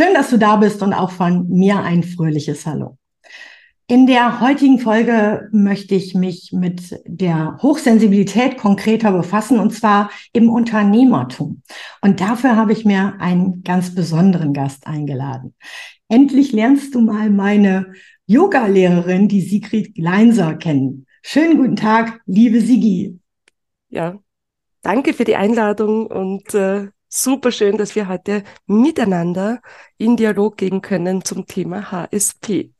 Schön, dass du da bist und auch von mir ein fröhliches Hallo. In der heutigen Folge möchte ich mich mit der Hochsensibilität konkreter befassen und zwar im Unternehmertum. Und dafür habe ich mir einen ganz besonderen Gast eingeladen. Endlich lernst du mal meine Yoga-Lehrerin, die Sigrid Gleinser, kennen. Schönen guten Tag, liebe Sigi. Ja, danke für die Einladung und äh, super schön, dass wir heute miteinander in Dialog gehen können zum Thema HSP.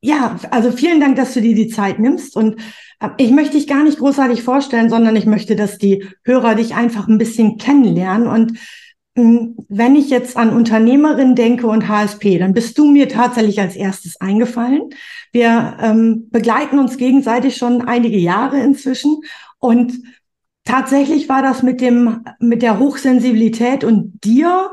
Ja, also vielen Dank, dass du dir die Zeit nimmst. Und äh, ich möchte dich gar nicht großartig vorstellen, sondern ich möchte, dass die Hörer dich einfach ein bisschen kennenlernen. Und hm, wenn ich jetzt an Unternehmerin denke und HSP, dann bist du mir tatsächlich als erstes eingefallen. Wir ähm, begleiten uns gegenseitig schon einige Jahre inzwischen. Und tatsächlich war das mit dem, mit der Hochsensibilität und dir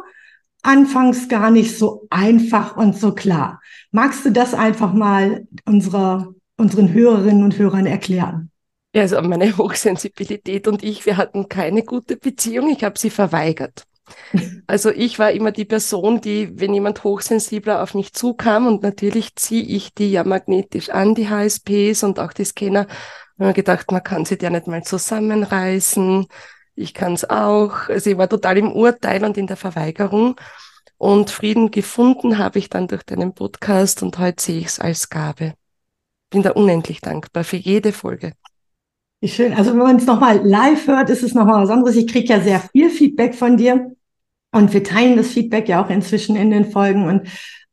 anfangs gar nicht so einfach und so klar. Magst du das einfach mal unserer, unseren Hörerinnen und Hörern erklären? Ja, also meine Hochsensibilität und ich, wir hatten keine gute Beziehung. Ich habe sie verweigert. Also ich war immer die Person, die, wenn jemand hochsensibler auf mich zukam, und natürlich ziehe ich die ja magnetisch an, die HSPs und auch die Scanner, habe mir gedacht, man kann sie ja nicht mal zusammenreißen ich kann es auch. Also ich war total im Urteil und in der Verweigerung. Und Frieden gefunden habe ich dann durch deinen Podcast und heute sehe ich es als Gabe. Bin da unendlich dankbar für jede Folge. Wie schön. Also wenn man es nochmal live hört, ist es nochmal was anderes. Ich kriege ja sehr viel Feedback von dir und wir teilen das Feedback ja auch inzwischen in den Folgen. Und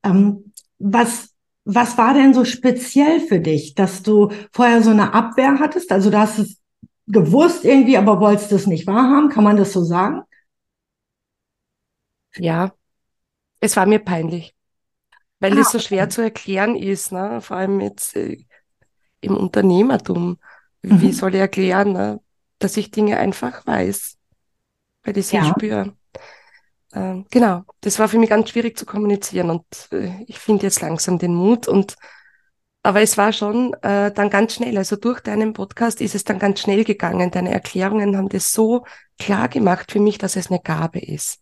ähm, was was war denn so speziell für dich, dass du vorher so eine Abwehr hattest? Also du hast es gewusst irgendwie, aber wolltest es nicht wahrhaben? Kann man das so sagen? Ja, es war mir peinlich, weil ah, das so schwer zu erklären ist, ne? vor allem jetzt äh, im Unternehmertum. Mhm. Wie soll ich erklären, ne? dass ich Dinge einfach weiß, weil ich sie ja. spüre. Ähm, genau, das war für mich ganz schwierig zu kommunizieren und äh, ich finde jetzt langsam den Mut und aber es war schon äh, dann ganz schnell. Also durch deinen Podcast ist es dann ganz schnell gegangen. Deine Erklärungen haben das so klar gemacht für mich, dass es eine Gabe ist.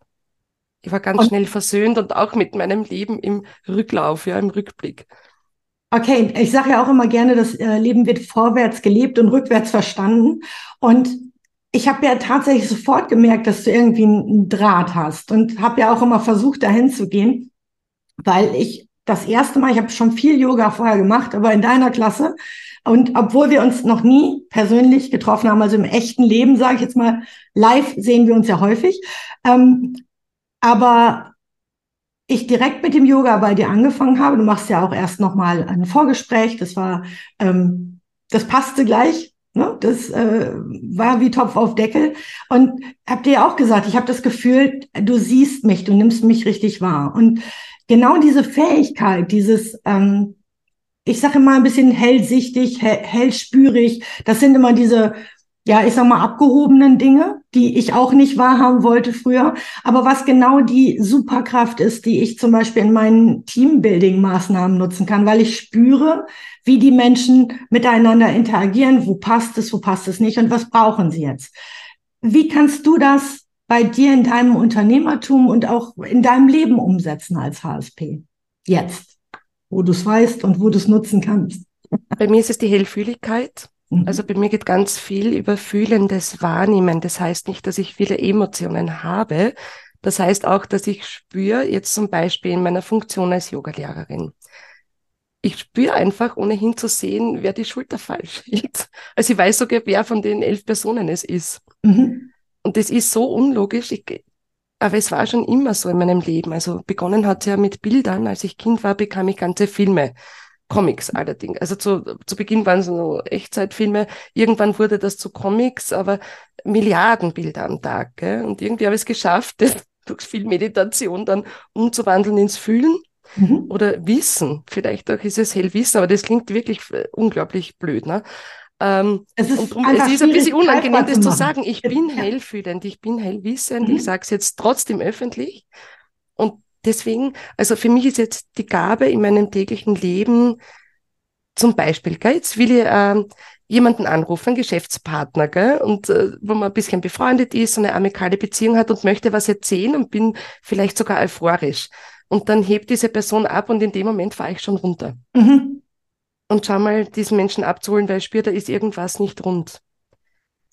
Ich war ganz und schnell versöhnt und auch mit meinem Leben im Rücklauf, ja, im Rückblick. Okay, ich sage ja auch immer gerne, das äh, Leben wird vorwärts gelebt und rückwärts verstanden. Und ich habe ja tatsächlich sofort gemerkt, dass du irgendwie einen Draht hast und habe ja auch immer versucht, dahin zu gehen, weil ich das erste Mal, ich habe schon viel Yoga vorher gemacht, aber in deiner Klasse. Und obwohl wir uns noch nie persönlich getroffen haben, also im echten Leben, sage ich jetzt mal, live sehen wir uns ja häufig. Ähm, aber ich direkt mit dem Yoga bei dir angefangen habe, du machst ja auch erst noch mal ein Vorgespräch, das war, ähm, das passte gleich, ne? das äh, war wie Topf auf Deckel und hab dir auch gesagt, ich habe das Gefühl, du siehst mich, du nimmst mich richtig wahr und genau diese Fähigkeit, dieses, ähm, ich sage mal ein bisschen hellsichtig, hell, hellspürig, das sind immer diese, ja, ich sag mal, abgehobenen Dinge, die ich auch nicht wahrhaben wollte früher. Aber was genau die Superkraft ist, die ich zum Beispiel in meinen Teambuilding-Maßnahmen nutzen kann, weil ich spüre, wie die Menschen miteinander interagieren, wo passt es, wo passt es nicht und was brauchen sie jetzt. Wie kannst du das bei dir in deinem Unternehmertum und auch in deinem Leben umsetzen als HSP? Jetzt, wo du es weißt und wo du es nutzen kannst. Bei mir ist es die Hellfühligkeit. Mhm. Also bei mir geht ganz viel über fühlendes Wahrnehmen. Das heißt nicht, dass ich viele Emotionen habe. Das heißt auch, dass ich spüre, jetzt zum Beispiel in meiner Funktion als Yogalehrerin. Ich spüre einfach, ohne hinzusehen, wer die Schulter falsch hält. Also ich weiß sogar, wer von den elf Personen es ist. Mhm. Und das ist so unlogisch. Ich, aber es war schon immer so in meinem Leben. Also begonnen hat es ja mit Bildern. Als ich Kind war, bekam ich ganze Filme. Comics allerdings. Also zu, zu Beginn waren es nur Echtzeitfilme. Irgendwann wurde das zu Comics, aber Milliarden Bilder am Tag. Gell? Und irgendwie habe ich es geschafft, das durch viel Meditation dann umzuwandeln ins Fühlen mhm. oder Wissen. Vielleicht auch ist es Hellwissen, aber das klingt wirklich äh, unglaublich blöd. Ne? Ähm, es ist, drum, es ist ein bisschen unangenehm, das zu sagen. Ich bin hellfühlend, ich bin hellwissend, mhm. ich sage es jetzt trotzdem öffentlich. Und deswegen, also für mich ist jetzt die Gabe in meinem täglichen Leben, zum Beispiel, gell, jetzt will ich äh, jemanden anrufen, einen Geschäftspartner, gell, und äh, wo man ein bisschen befreundet ist, eine amikale Beziehung hat und möchte was erzählen und bin vielleicht sogar euphorisch. Und dann hebt diese Person ab und in dem Moment fahre ich schon runter. Mhm. Und schau mal, diesen Menschen abzuholen, weil ich spüre, da ist irgendwas nicht rund.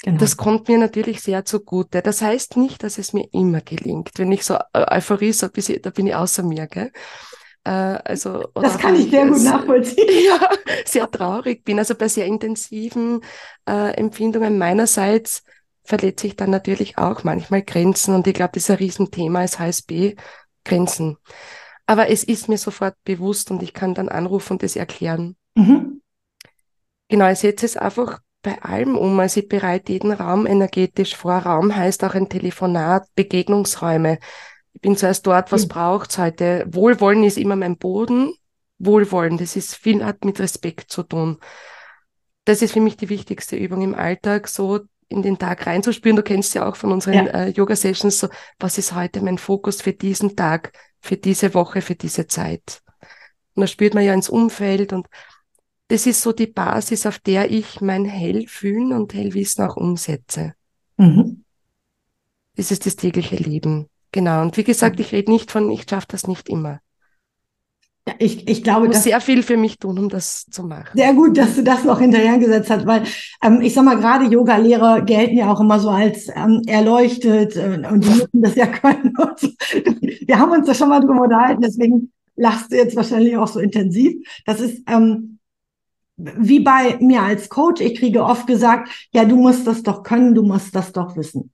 Genau. Das kommt mir natürlich sehr zugute. Das heißt nicht, dass es mir immer gelingt. Wenn ich so äh, Euphorie so ein bisschen, da bin ich außer mir, gell? Äh, also, das kann ich sehr gut nachvollziehen. Ja, sehr traurig bin. Also bei sehr intensiven äh, Empfindungen meinerseits verletze ich dann natürlich auch manchmal Grenzen. Und ich glaube, das ist ein Riesenthema als HSB, Grenzen. Aber es ist mir sofort bewusst und ich kann dann anrufen und das erklären. Mhm. Genau, ich setze es einfach bei allem um. Also ich bereite jeden Raum energetisch vor. Raum heißt auch ein Telefonat, Begegnungsräume. Ich bin zuerst dort, was mhm. braucht's heute? Wohlwollen ist immer mein Boden. Wohlwollen, das ist viel, hat mit Respekt zu tun. Das ist für mich die wichtigste Übung im Alltag, so in den Tag reinzuspüren. Du kennst ja auch von unseren ja. äh, Yoga-Sessions so, was ist heute mein Fokus für diesen Tag, für diese Woche, für diese Zeit? Und da spürt man ja ins Umfeld und das ist so die Basis, auf der ich mein Hellfühlen und Hellwissen auch umsetze. Mhm. Das ist das tägliche Leben. Genau. Und wie gesagt, ich rede nicht von, ich schaffe das nicht immer. Ja, ich, ich glaube, ich muss sehr viel für mich tun, um das zu machen. Sehr gut, dass du das noch hinterhergesetzt hast, weil ähm, ich sag mal, gerade Yoga-Lehrer gelten ja auch immer so als ähm, erleuchtet äh, und die müssen das ja können. Wir haben uns da schon mal drüber unterhalten, deswegen lachst du jetzt wahrscheinlich auch so intensiv. Das ist ähm, wie bei mir als Coach, ich kriege oft gesagt, ja, du musst das doch können, du musst das doch wissen.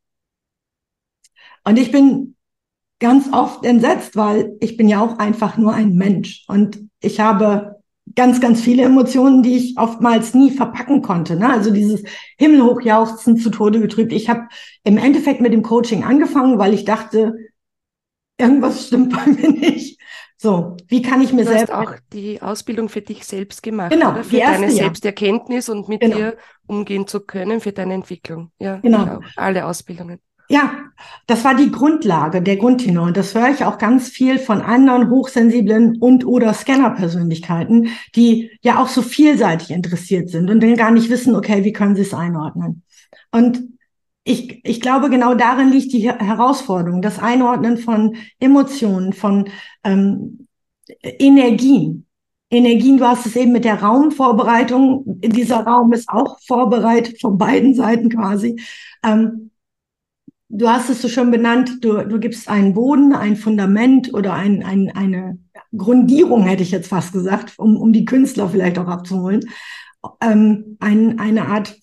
Und ich bin ganz oft entsetzt, weil ich bin ja auch einfach nur ein Mensch und ich habe ganz, ganz viele Emotionen, die ich oftmals nie verpacken konnte. Ne? Also dieses Himmelhochjauchzen zu Tode getrübt. Ich habe im Endeffekt mit dem Coaching angefangen, weil ich dachte, irgendwas stimmt bei mir nicht. So, wie kann ich mir selbst. Du hast auch die Ausbildung für dich selbst gemacht, genau, oder? Für deine Selbsterkenntnis und mit genau. dir umgehen zu können, für deine Entwicklung. Ja, genau. genau. Alle Ausbildungen. Ja, das war die Grundlage, der Grundtenor. Und das höre ich auch ganz viel von anderen hochsensiblen und oder Scanner-Persönlichkeiten, die ja auch so vielseitig interessiert sind und dann gar nicht wissen, okay, wie können sie es einordnen. Und ich, ich glaube, genau darin liegt die Herausforderung, das Einordnen von Emotionen, von ähm, Energien. Energien, du hast es eben mit der Raumvorbereitung, dieser Raum ist auch vorbereitet von beiden Seiten quasi. Ähm, du hast es so schon benannt, du, du gibst einen Boden, ein Fundament oder ein, ein, eine Grundierung, hätte ich jetzt fast gesagt, um, um die Künstler vielleicht auch abzuholen. Ähm, ein, eine Art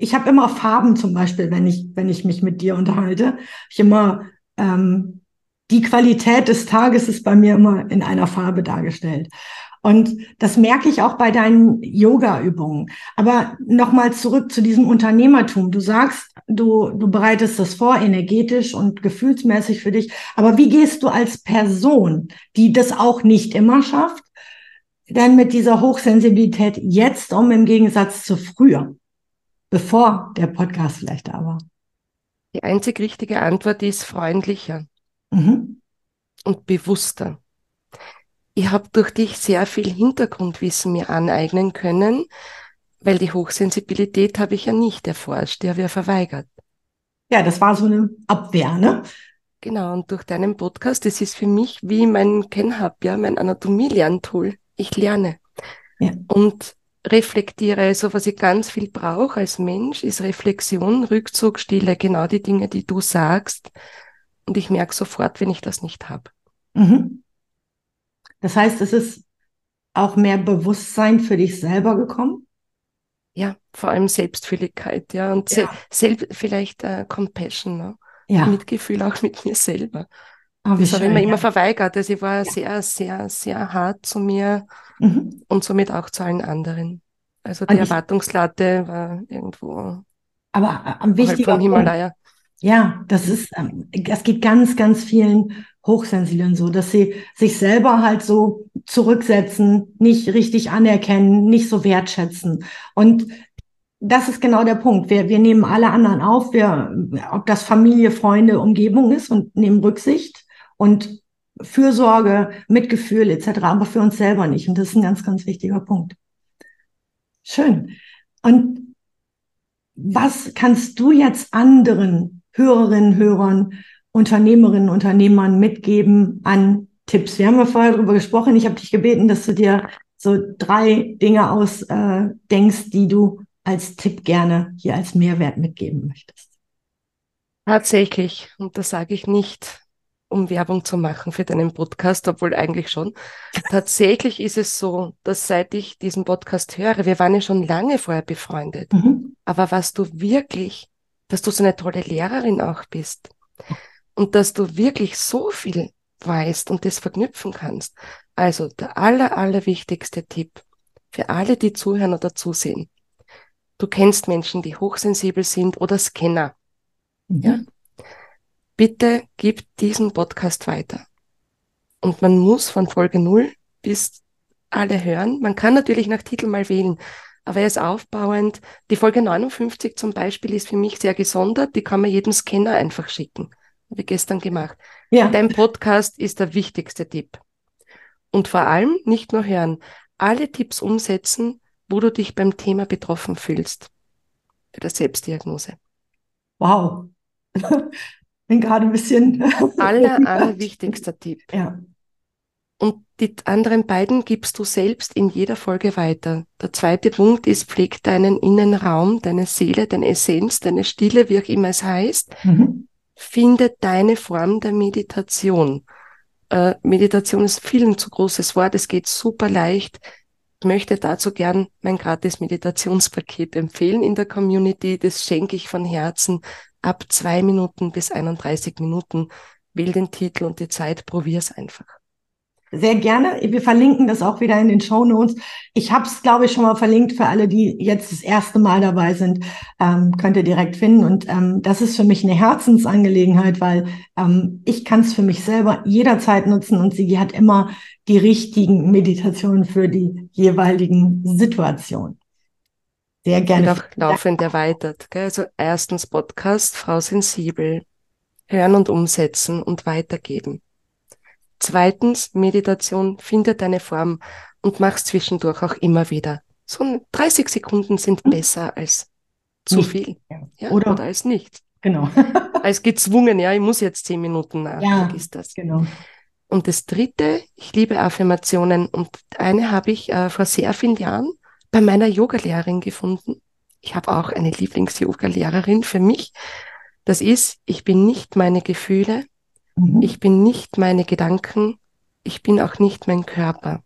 ich habe immer Farben zum Beispiel, wenn ich, wenn ich mich mit dir unterhalte. Ich immer ähm, die Qualität des Tages ist bei mir immer in einer Farbe dargestellt. Und das merke ich auch bei deinen Yoga-Übungen. Aber nochmal zurück zu diesem Unternehmertum. Du sagst, du, du bereitest das vor, energetisch und gefühlsmäßig für dich. Aber wie gehst du als Person, die das auch nicht immer schafft, denn mit dieser Hochsensibilität jetzt um im Gegensatz zu früher? bevor der Podcast vielleicht da war? Die einzig richtige Antwort ist freundlicher mhm. und bewusster. Ich habe durch dich sehr viel Hintergrundwissen mir aneignen können, weil die Hochsensibilität habe ich ja nicht erforscht, die habe ich ja verweigert. Ja, das war so eine Abwehr, ne? Genau, und durch deinen Podcast, das ist für mich wie mein KenHub, ja, mein Anatomie-Lerntool. Ich lerne. Ja. Und reflektiere. So was ich ganz viel brauche als Mensch, ist Reflexion, Rückzug, Stille, genau die Dinge, die du sagst. Und ich merke sofort, wenn ich das nicht habe. Mhm. Das heißt, es ist auch mehr Bewusstsein für dich selber gekommen? Ja, vor allem Selbstfühligkeit, ja. Und ja. Se vielleicht äh, Compassion, ne? ja. Mitgefühl auch mit mir selber. Oh, das habe ich mir ja. immer verweigert. Also ich war ja. sehr, sehr, sehr hart zu mir mhm. und somit auch zu allen anderen. Also die und Erwartungslatte war irgendwo aber am wichtigsten vom Himalaya. Ja, das ist, ähm, das geht ganz, ganz vielen Hochsensiblen so, dass sie sich selber halt so zurücksetzen, nicht richtig anerkennen, nicht so wertschätzen. Und das ist genau der Punkt. Wir, wir nehmen alle anderen auf, wir, ob das Familie, Freunde, Umgebung ist und nehmen Rücksicht und Fürsorge, Mitgefühl etc., aber für uns selber nicht. Und das ist ein ganz, ganz wichtiger Punkt. Schön. Und was kannst du jetzt anderen Hörerinnen, Hörern, Unternehmerinnen, Unternehmern mitgeben an Tipps? Wir haben ja vorher darüber gesprochen. Ich habe dich gebeten, dass du dir so drei Dinge ausdenkst, äh, die du als Tipp gerne hier als Mehrwert mitgeben möchtest? Tatsächlich, und das sage ich nicht, um Werbung zu machen für deinen Podcast, obwohl eigentlich schon. Tatsächlich ist es so, dass seit ich diesen Podcast höre, wir waren ja schon lange vorher befreundet, mhm. aber was du wirklich, dass du so eine tolle Lehrerin auch bist und dass du wirklich so viel weißt und das verknüpfen kannst. Also der aller, aller wichtigste Tipp für alle, die zuhören oder zusehen. Du kennst Menschen, die hochsensibel sind oder Scanner. Mhm. Ja? Bitte gib diesen Podcast weiter. Und man muss von Folge 0 bis alle hören. Man kann natürlich nach Titel mal wählen, aber er ist aufbauend. Die Folge 59 zum Beispiel ist für mich sehr gesondert. Die kann man jedem Scanner einfach schicken. Habe ich gestern gemacht. Ja. Dein Podcast ist der wichtigste Tipp. Und vor allem nicht nur hören, alle Tipps umsetzen, wo du dich beim Thema betroffen fühlst. Für der Selbstdiagnose. Wow. Bin gerade ein bisschen. aller, aller wichtigster Tipp. Ja. Und die anderen beiden gibst du selbst in jeder Folge weiter. Der zweite Punkt ist, pfleg deinen Innenraum, deine Seele, deine Essenz, deine Stille, wie auch immer es heißt. Mhm. Finde deine Form der Meditation. Äh, Meditation ist viel zu großes Wort. Es geht super leicht möchte dazu gern mein gratis Meditationspaket empfehlen in der Community. Das schenke ich von Herzen ab zwei Minuten bis 31 Minuten. Wähl den Titel und die Zeit, probier's einfach. Sehr gerne. Wir verlinken das auch wieder in den Show Notes. Ich habe es, glaube ich, schon mal verlinkt für alle, die jetzt das erste Mal dabei sind. Ähm, könnt ihr direkt finden. Und ähm, das ist für mich eine Herzensangelegenheit, weil ähm, ich kann es für mich selber jederzeit nutzen und sie hat immer die richtigen Meditationen für die jeweiligen Situationen. Sehr gerne. Und auch laufend erweitert. Gell? Also erstens Podcast, Frau Sensibel, hören und umsetzen und weitergeben. Zweitens, Meditation, finde deine Form und mach's zwischendurch auch immer wieder. So 30 Sekunden sind mhm. besser als zu nicht. viel. Ja, oder, oder als nichts. Genau. als gezwungen, ja, ich muss jetzt zehn Minuten nach. Ja, ist das. Genau. Und das dritte, ich liebe Affirmationen und eine habe ich äh, vor sehr vielen Jahren bei meiner Yogalehrerin gefunden. Ich habe auch eine Lieblings-Yoga-Lehrerin für mich. Das ist, ich bin nicht meine Gefühle, Mhm. Ich bin nicht meine Gedanken, ich bin auch nicht mein Körper.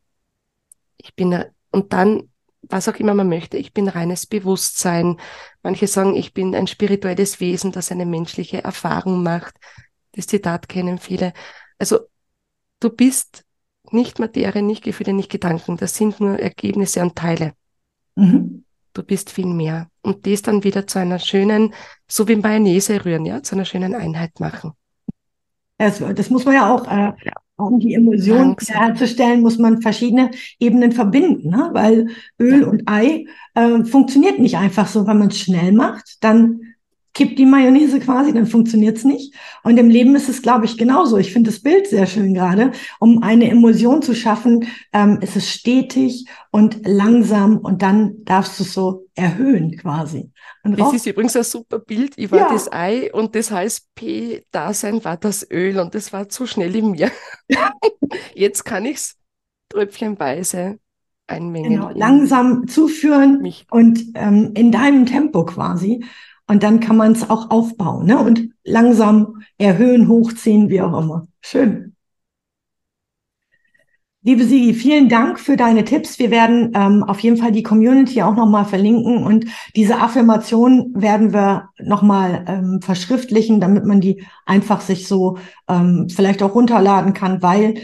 Ich bin, und dann, was auch immer man möchte, ich bin reines Bewusstsein. Manche sagen, ich bin ein spirituelles Wesen, das eine menschliche Erfahrung macht. Das Zitat kennen viele. Also, du bist nicht Materie, nicht Gefühle, nicht Gedanken. Das sind nur Ergebnisse und Teile. Mhm. Du bist viel mehr. Und das dann wieder zu einer schönen, so wie Mayonnaise rühren, ja, zu einer schönen Einheit machen. Das, das muss man ja auch, äh, um die Emulsion herzustellen, muss man verschiedene Ebenen verbinden, ne? weil Öl ja. und Ei äh, funktioniert nicht einfach so, wenn man es schnell macht, dann kippt die Mayonnaise quasi, dann funktioniert's nicht. Und im Leben ist es, glaube ich, genauso. Ich finde das Bild sehr schön gerade. Um eine Emulsion zu schaffen, ähm, ist es stetig und langsam und dann darfst du es so erhöhen quasi. Und das ist übrigens ein super Bild. Ich war ja. das Ei und das heißt P-Dasein war das Öl und das war zu schnell in mir. Jetzt kann ich es tröpfchenweise einmengen. Genau, langsam zuführen mich. und ähm, in deinem Tempo quasi. Und dann kann man es auch aufbauen ne? und langsam erhöhen, hochziehen, wie auch immer. Schön. Liebe Sigi, vielen Dank für deine Tipps. Wir werden ähm, auf jeden Fall die Community auch nochmal verlinken und diese Affirmation werden wir nochmal ähm, verschriftlichen, damit man die einfach sich so ähm, vielleicht auch runterladen kann, weil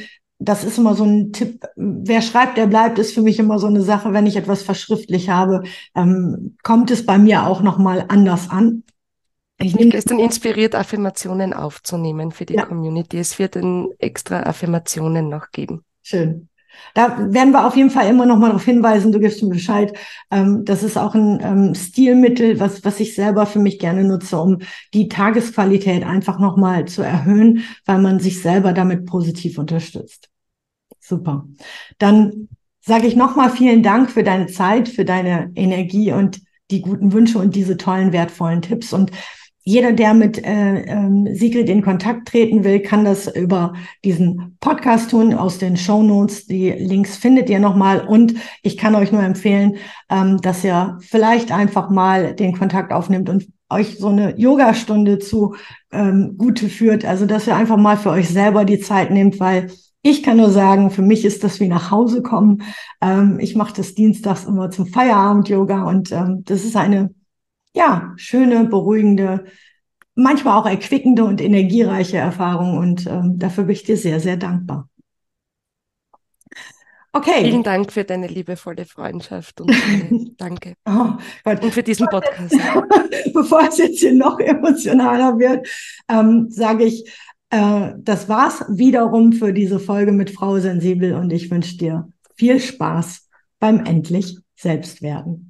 das ist immer so ein Tipp. Wer schreibt, der bleibt, ist für mich immer so eine Sache. Wenn ich etwas verschriftlich habe, ähm, kommt es bei mir auch noch mal anders an. Ich bin gestern inspiriert, Affirmationen aufzunehmen für die ja. Community. Es wird ein extra Affirmationen noch geben. Schön. Da werden wir auf jeden Fall immer noch mal darauf hinweisen, du gibst mir Bescheid. Ähm, das ist auch ein ähm, Stilmittel, was, was ich selber für mich gerne nutze, um die Tagesqualität einfach noch mal zu erhöhen, weil man sich selber damit positiv unterstützt. Super. Dann sage ich noch mal vielen Dank für deine Zeit, für deine Energie und die guten Wünsche und diese tollen, wertvollen Tipps. Und jeder, der mit äh, äh, Sigrid in Kontakt treten will, kann das über diesen Podcast tun aus den Show Notes. Die Links findet ihr nochmal. Und ich kann euch nur empfehlen, ähm, dass ihr vielleicht einfach mal den Kontakt aufnimmt und euch so eine Yogastunde zu ähm, Gute führt. Also, dass ihr einfach mal für euch selber die Zeit nehmt, weil ich kann nur sagen, für mich ist das wie nach Hause kommen. Ähm, ich mache das dienstags immer zum Feierabend-Yoga und ähm, das ist eine ja, schöne, beruhigende, manchmal auch erquickende und energiereiche Erfahrung. Und ähm, dafür bin ich dir sehr, sehr dankbar. Okay. Vielen Dank für deine liebevolle Freundschaft und danke. Oh, und für diesen Podcast. Bevor es jetzt hier noch emotionaler wird, ähm, sage ich, äh, das war's wiederum für diese Folge mit Frau Sensibel und ich wünsche dir viel Spaß beim endlich Selbstwerden.